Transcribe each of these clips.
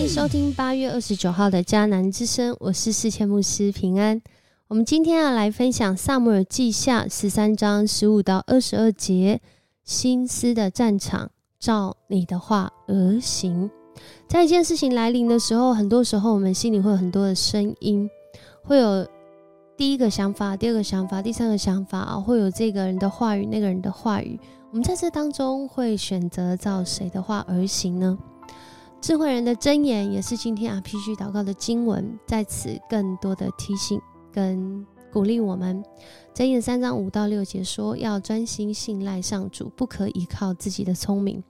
迎收听八月二十九号的迦南之声，我是世谦牧师平安。我们今天要来分享萨姆尔记下十三章十五到二十二节，心思的战场，照你的话而行。在一件事情来临的时候，很多时候我们心里会有很多的声音，会有第一个想法、第二个想法、第三个想法啊，会有这个人的话语、那个人的话语。我们在这当中会选择照谁的话而行呢？智慧人的箴言也是今天 RPG 祷告的经文，在此更多的提醒跟鼓励我们。箴言三章五到六节说：要专心信赖上主，不可依靠自己的聪明。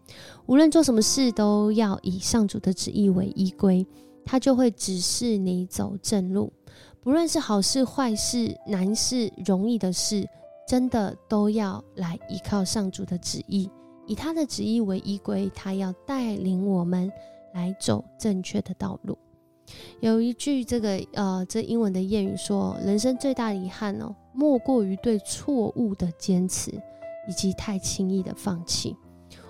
无论做什么事，都要以上主的旨意为依归，他就会指示你走正路。不论是好事坏事、难事容易的事。真的都要来依靠上主的旨意，以他的旨意为依归，他要带领我们来走正确的道路。有一句这个呃，这英文的谚语说：“人生最大的遗憾哦，莫过于对错误的坚持，以及太轻易的放弃。”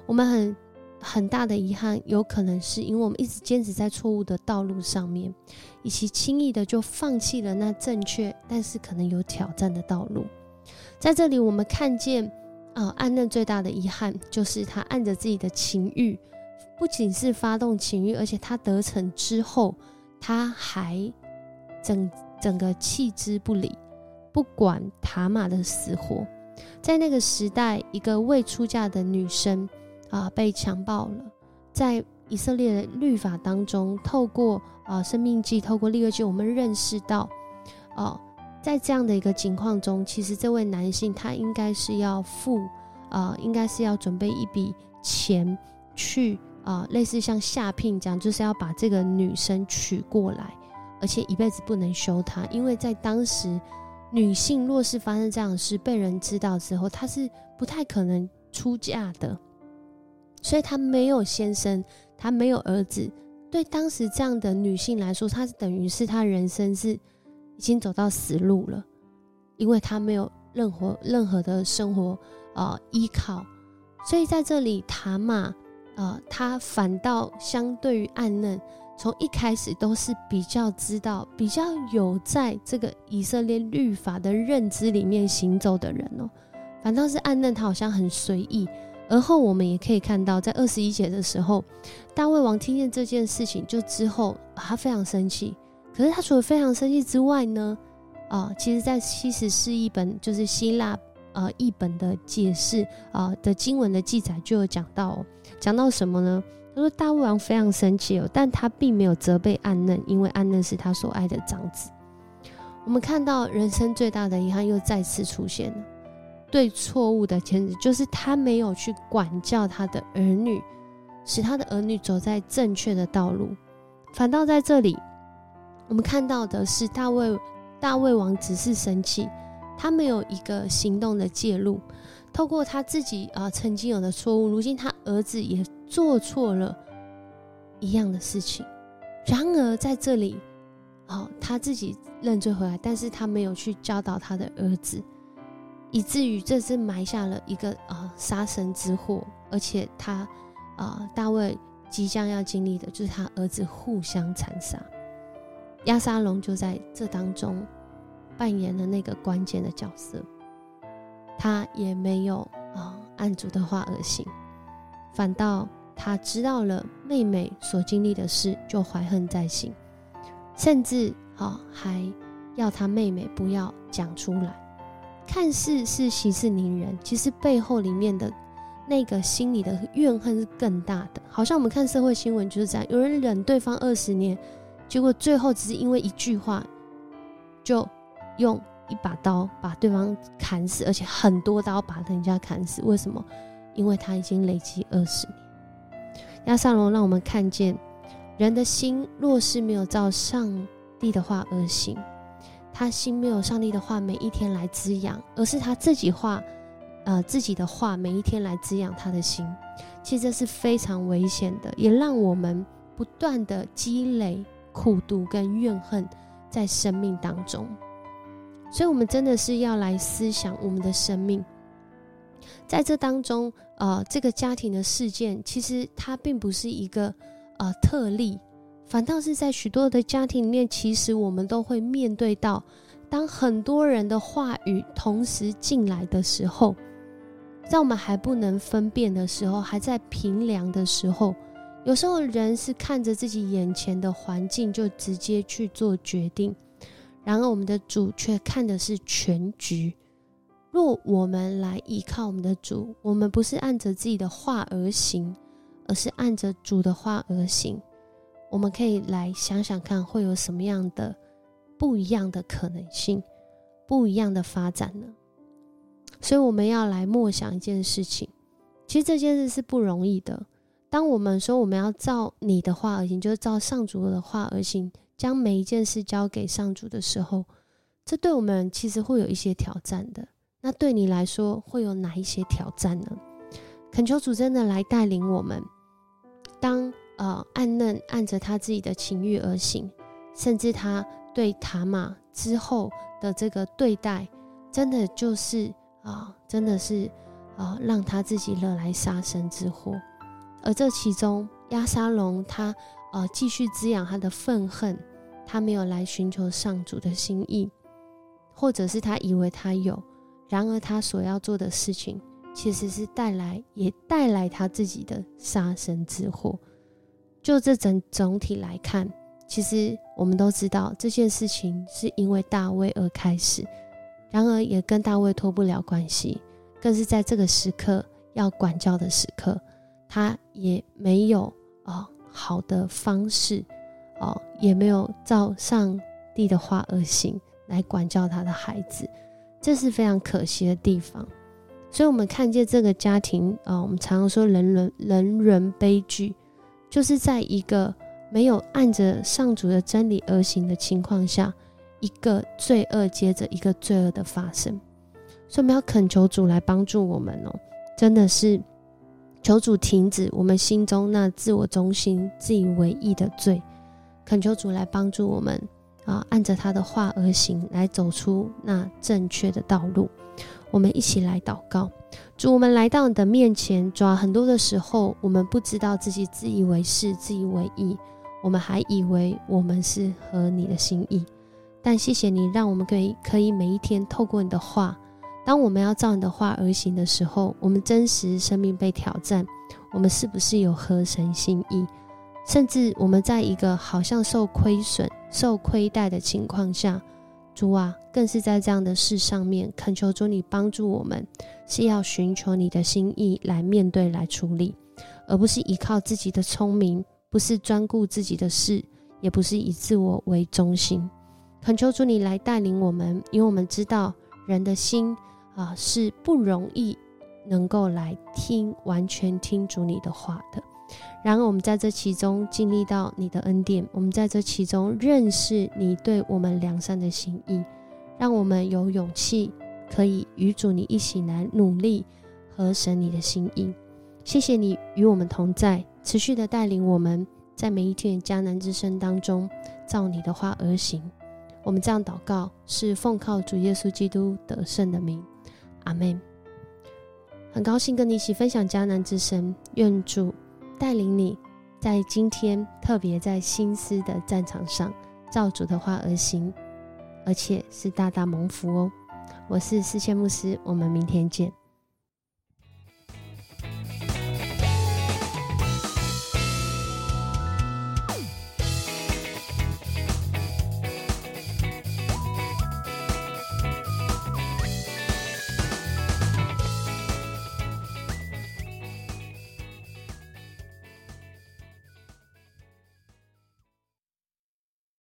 我们很很大的遗憾，有可能是因为我们一直坚持在错误的道路上面，以及轻易的就放弃了那正确但是可能有挑战的道路。在这里，我们看见，呃，安嫩最大的遗憾就是他按着自己的情欲，不仅是发动情欲，而且他得逞之后，他还整整个弃之不理，不管塔玛的死活。在那个时代，一个未出嫁的女生啊被强暴了，在以色列的律法当中，透过啊生命记，透过立约记，我们认识到，哦。在这样的一个情况中，其实这位男性他应该是要付，呃，应该是要准备一笔钱去，呃，类似像下聘这样，就是要把这个女生娶过来，而且一辈子不能休她，因为在当时，女性若是发生这样的事被人知道之后，她是不太可能出嫁的，所以她没有先生，她没有儿子，对当时这样的女性来说，她是等于是她人生是。已经走到死路了，因为她没有任何任何的生活呃依靠，所以在这里塔玛呃他反倒相对于暗嫩，从一开始都是比较知道、比较有在这个以色列律法的认知里面行走的人哦，反倒是暗嫩他好像很随意。而后我们也可以看到，在二十一节的时候，大卫王听见这件事情，就之后他非常生气。可是他除了非常生气之外呢，啊，其实，在七十四译本就是希腊呃译本的解释啊的经文的记载就有讲到，讲到什么呢？他说大卫王非常生气哦，但他并没有责备暗嫩，因为暗嫩是他所爱的长子。我们看到人生最大的遗憾又再次出现了，对错误的坚持，就是他没有去管教他的儿女，使他的儿女走在正确的道路，反倒在这里。我们看到的是大卫，大卫王只是生气，他没有一个行动的介入。透过他自己啊曾经有的错误，如今他儿子也做错了一样的事情。然而在这里，哦，他自己认罪回来，但是他没有去教导他的儿子，以至于这是埋下了一个啊杀身之祸。而且他啊大卫即将要经历的就是他儿子互相残杀。亚沙龙就在这当中扮演了那个关键的角色，他也没有啊按主的话而行，反倒他知道了妹妹所经历的事，就怀恨在心，甚至啊还要他妹妹不要讲出来。看似是息事宁人，其实背后里面的那个心里的怨恨是更大的。好像我们看社会新闻就是这样，有人忍对方二十年。结果最后只是因为一句话，就用一把刀把对方砍死，而且很多刀把人家砍死。为什么？因为他已经累积二十年。亚萨龙让我们看见，人的心若是没有照上帝的话而行，他心没有上帝的话每一天来滋养，而是他自己话，呃自己的话每一天来滋养他的心。其实这是非常危险的，也让我们不断的积累。苦毒跟怨恨在生命当中，所以我们真的是要来思想我们的生命，在这当中，呃，这个家庭的事件其实它并不是一个呃特例，反倒是在许多的家庭里面，其实我们都会面对到，当很多人的话语同时进来的时候，在我们还不能分辨的时候，还在平凉的时候，有时候人是看着自己眼前的环境就直接去做决定，然而我们的主却看的是全局。若我们来依靠我们的主，我们不是按着自己的话而行，而是按着主的话而行。我们可以来想想看，会有什么样的不一样的可能性，不一样的发展呢？所以我们要来默想一件事情。其实这件事是不容易的。当我们说我们要照你的话而行，就是照上主的话而行，将每一件事交给上主的时候，这对我们其实会有一些挑战的。那对你来说会有哪一些挑战呢？恳求主真的来带领我们，当。呃，暗嫩按着他自己的情欲而行，甚至他对塔玛之后的这个对待，真的就是啊，真的是啊，让他自己惹来杀身之祸。而这其中，亚沙龙他呃继续滋养他的愤恨，他没有来寻求上主的心意，或者是他以为他有，然而他所要做的事情，其实是带来也带来他自己的杀身之祸。就这整总体来看，其实我们都知道这件事情是因为大卫而开始，然而也跟大卫脱不了关系，更是在这个时刻要管教的时刻，他也没有啊好的方式哦，也没有照上帝的话而行来管教他的孩子，这是非常可惜的地方。所以，我们看见这个家庭啊，我们常常说人伦人伦悲剧。就是在一个没有按着上主的真理而行的情况下，一个罪恶接着一个罪恶的发生，所以我们要恳求主来帮助我们哦，真的是求主停止我们心中那自我中心、自以为意的罪，恳求主来帮助我们啊，按着他的话而行，来走出那正确的道路。我们一起来祷告。主，我们来到你的面前，主啊，很多的时候，我们不知道自己自以为是、自以为意，我们还以为我们是合你的心意。但谢谢你，让我们可以可以每一天透过你的话，当我们要照你的话而行的时候，我们真实生命被挑战，我们是不是有合神心意？甚至我们在一个好像受亏损、受亏待的情况下。主啊，更是在这样的事上面，恳求主你帮助我们，是要寻求你的心意来面对、来处理，而不是依靠自己的聪明，不是专顾自己的事，也不是以自我为中心。恳求主你来带领我们，因为我们知道人的心啊是不容易能够来听完全听主你的话的。然而，我们在这其中经历到你的恩典，我们在这其中认识你对我们良善的心意，让我们有勇气可以与主你一起来努力和神你的心意。谢谢你与我们同在，持续的带领我们在每一天的迦南之声当中照你的话而行。我们这样祷告，是奉靠主耶稣基督得胜的名。阿门。很高兴跟你一起分享迦南之声，愿主。带领你，在今天特别在心思的战场上，照主的话而行，而且是大大蒙福哦。我是思谦牧师，我们明天见。